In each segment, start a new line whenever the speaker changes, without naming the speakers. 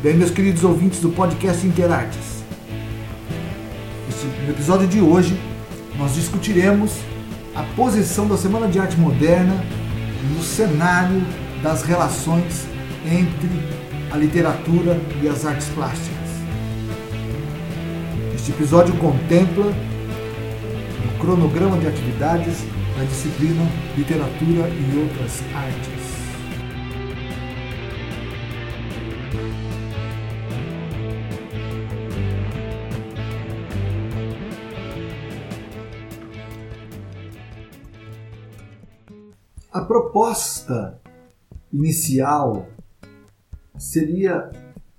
Bem, meus queridos ouvintes do podcast Interartes, no episódio de hoje nós discutiremos a posição da Semana de Arte Moderna no cenário das relações entre a literatura e as artes plásticas. Este episódio contempla o cronograma de atividades da disciplina Literatura e Outras Artes. Proposta inicial seria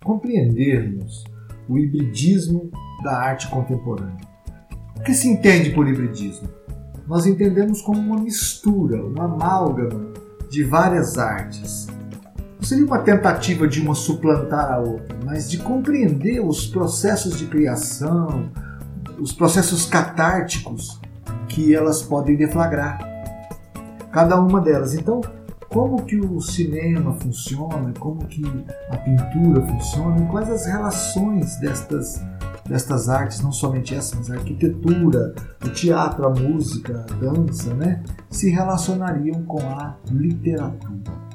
compreendermos o hibridismo da arte contemporânea. O que se entende por hibridismo? Nós entendemos como uma mistura, uma amálgama de várias artes. Não seria uma tentativa de uma suplantar a outra, mas de compreender os processos de criação, os processos catárticos que elas podem deflagrar cada uma delas. Então, como que o cinema funciona, como que a pintura funciona, quais as relações destas destas artes, não somente essas, mas a arquitetura, o teatro, a música, a dança, né, se relacionariam com a literatura.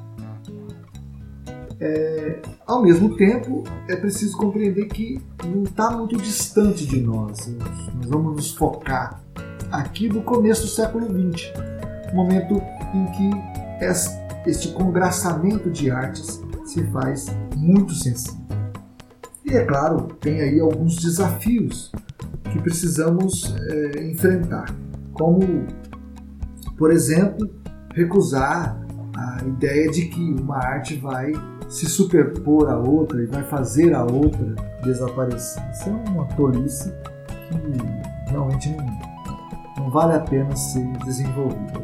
É, ao mesmo tempo, é preciso compreender que não está muito distante de nós. Nós vamos nos focar aqui no começo do século XX, momento em que este congraçamento de artes se faz muito sensível. E é claro, tem aí alguns desafios que precisamos é, enfrentar, como, por exemplo, recusar a ideia de que uma arte vai se superpor à outra e vai fazer a outra desaparecer. Isso é uma tolice que realmente não, não vale a pena ser desenvolvida.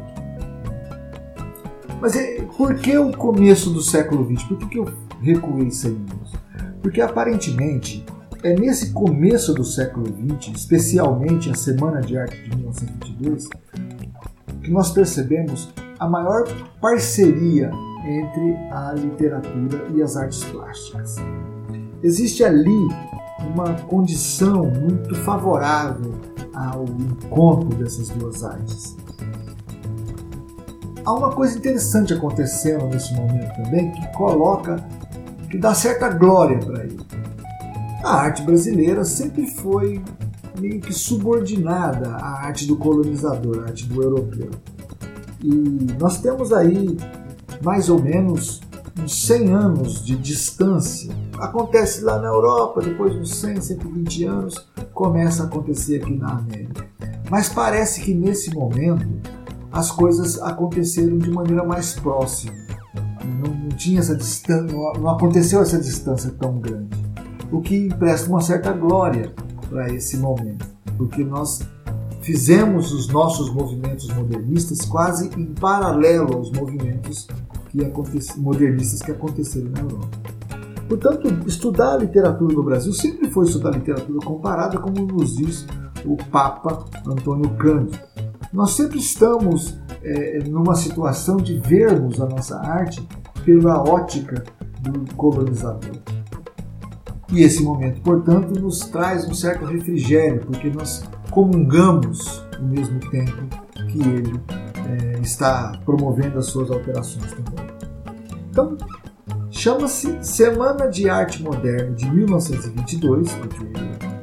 Mas é, por que o começo do século XX? Por que, que eu recuei 100 anos? Porque aparentemente é nesse começo do século XX, especialmente a Semana de Arte de 1922, que nós percebemos a maior parceria entre a literatura e as artes plásticas. Existe ali uma condição muito favorável ao encontro dessas duas artes. Há uma coisa interessante acontecendo nesse momento também que coloca, que dá certa glória para ele. A arte brasileira sempre foi meio que subordinada à arte do colonizador, à arte do europeu. E nós temos aí mais ou menos uns 100 anos de distância. Acontece lá na Europa, depois de uns 100, 120 anos, começa a acontecer aqui na América. Mas parece que nesse momento as coisas aconteceram de maneira mais próxima. Não, não tinha essa distância, não aconteceu essa distância tão grande. O que empresta uma certa glória para esse momento, porque nós fizemos os nossos movimentos modernistas quase em paralelo aos movimentos que modernistas que aconteceram na Europa. Portanto, estudar a literatura no Brasil sempre foi estudar literatura comparada, como nos diz o Papa Antônio Cândido. Nós sempre estamos é, numa situação de vermos a nossa arte pela ótica do colonizador. E esse momento, portanto, nos traz um certo refrigério, porque nós comungamos no mesmo tempo que ele é, está promovendo as suas alterações também. Então, chama-se Semana de Arte Moderna de 1922, porque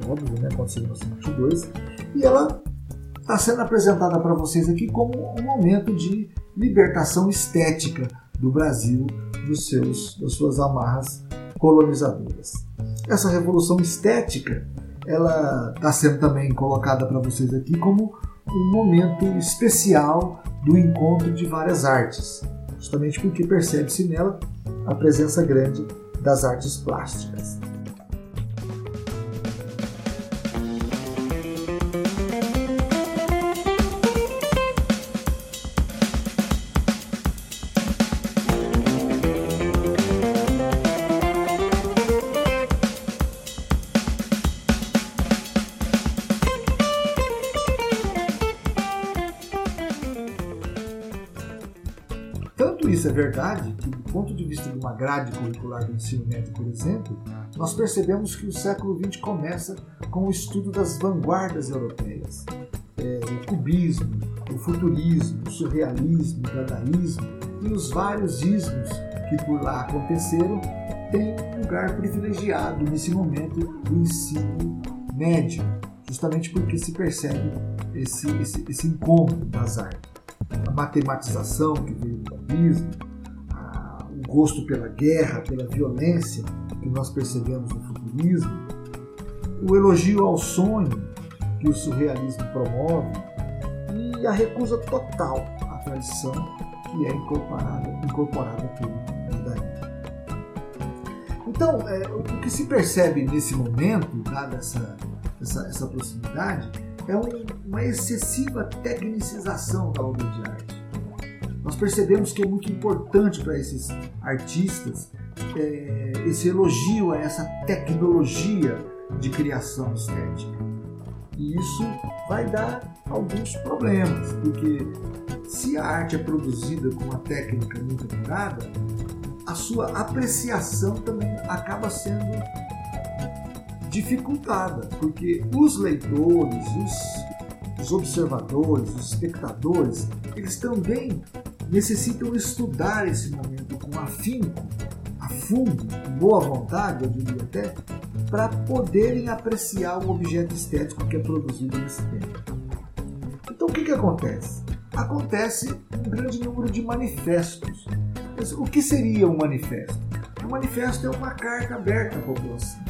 óbvio, né, aconteceu em 1922, e ela está sendo apresentada para vocês aqui como um momento de libertação estética do Brasil dos seus, das suas amarras colonizadoras. Essa revolução estética ela está sendo também colocada para vocês aqui como um momento especial do encontro de várias artes, justamente porque percebe-se nela a presença grande das artes plásticas. Isso é verdade, que do ponto de vista de uma grade curricular do ensino médio, por exemplo, nós percebemos que o século XX começa com o estudo das vanguardas europeias. É, o cubismo, o futurismo, o surrealismo, o dadaísmo e os vários ismos que por lá aconteceram têm um lugar privilegiado nesse momento do ensino médio, justamente porque se percebe esse, esse, esse encontro das artes. A matematização que veio o gosto pela guerra, pela violência que nós percebemos no futurismo, o elogio ao sonho que o surrealismo promove e a recusa total à tradição que é incorporada, incorporada pelo judaísmo. Então, é, o que se percebe nesse momento, dada essa, essa, essa proximidade, é um, uma excessiva tecnicização da obra de arte. Nós percebemos que é muito importante para esses artistas é, esse elogio a essa tecnologia de criação estética. E isso vai dar alguns problemas, porque se a arte é produzida com uma técnica muito apurada, a sua apreciação também acaba sendo dificultada, porque os leitores, os, os observadores, os espectadores, eles também necessitam estudar esse momento com afinco, a fundo, com boa vontade, eu diria até, para poderem apreciar o objeto estético que é produzido nesse tempo. Então o que, que acontece? Acontece um grande número de manifestos. Mas o que seria um manifesto? Um manifesto é uma carta aberta à população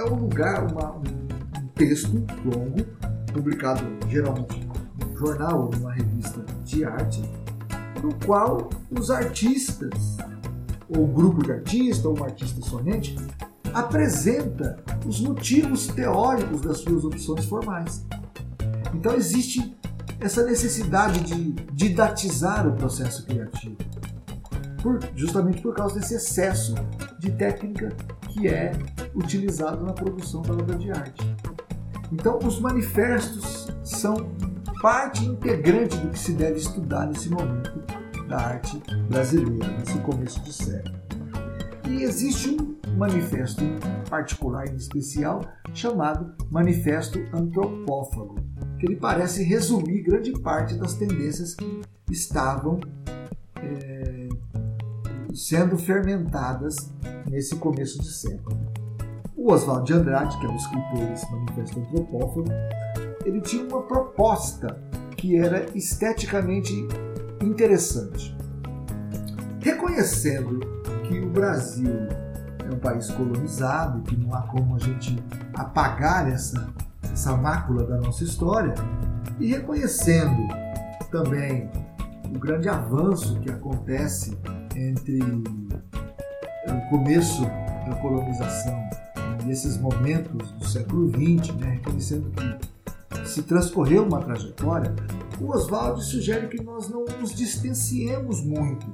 é um lugar, uma, um, texto longo, publicado geralmente num jornal ou numa revista de arte, no qual os artistas, ou grupo de artistas, ou um artista somente, apresenta os motivos teóricos das suas opções formais. Então existe essa necessidade de didatizar o processo criativo, por, justamente por causa desse excesso de técnica que é utilizado na produção da obra de arte. Então, os manifestos são parte integrante do que se deve estudar nesse momento da arte brasileira, nesse começo de século. E existe um manifesto particular em especial chamado Manifesto Antropófago, que ele parece resumir grande parte das tendências que estavam é, sendo fermentadas nesse começo de século. O Oswald de Andrade, que é o escritor desse manifesto antropófago, ele tinha uma proposta que era esteticamente interessante. Reconhecendo que o Brasil é um país colonizado, que não há como a gente apagar essa, essa mácula da nossa história, e reconhecendo também o grande avanço que acontece entre o começo da colonização nesses momentos do século XX, né, reconhecendo que se transcorreu uma trajetória, o Oswald sugere que nós não nos distanciemos muito.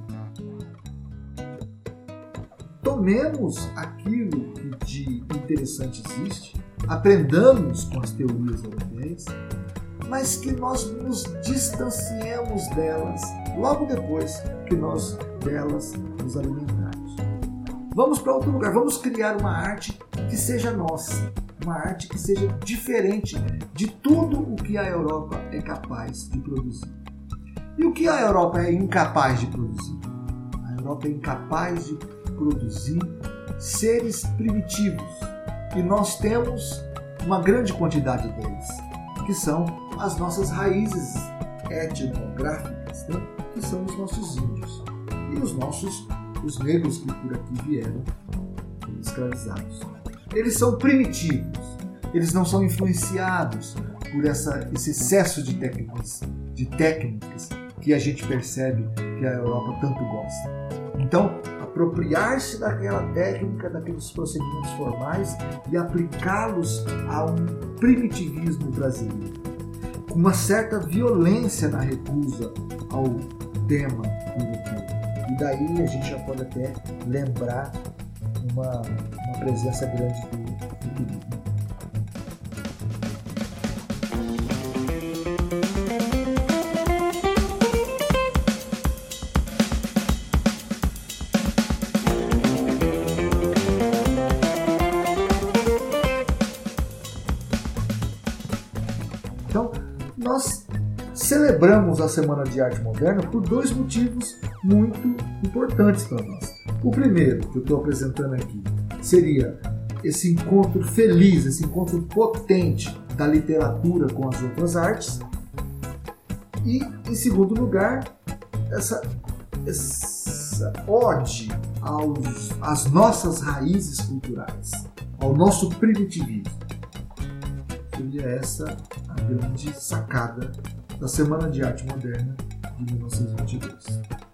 Tomemos aquilo que de interessante existe, aprendamos com as teorias europeias, mas que nós nos distanciemos delas logo depois que nós delas nos alimentamos. Vamos para outro lugar, vamos criar uma arte que seja nossa, uma arte que seja diferente de tudo o que a Europa é capaz de produzir. E o que a Europa é incapaz de produzir? A Europa é incapaz de produzir seres primitivos. E nós temos uma grande quantidade deles, que são as nossas raízes etnográficas, né? que são os nossos índios e os nossos os negros que por aqui vieram escravizados. Eles são primitivos, eles não são influenciados por essa, esse excesso de técnicas, de técnicas que a gente percebe que a Europa tanto gosta. Então, apropriar-se daquela técnica, daqueles procedimentos formais e aplicá-los a um primitivismo brasileiro, com uma certa violência na recusa ao tema europeu. E daí a gente já pode até lembrar uma, uma presença grande do, do perigo. Então, nós celebramos a Semana de Arte Moderna por dois motivos muito importantes para nós. O primeiro, que eu estou apresentando aqui, seria esse encontro feliz, esse encontro potente da literatura com as outras artes. E, em segundo lugar, essa, essa ode aos, às nossas raízes culturais, ao nosso primitivismo. Seria essa a grande sacada da Semana de Arte Moderna de 1922.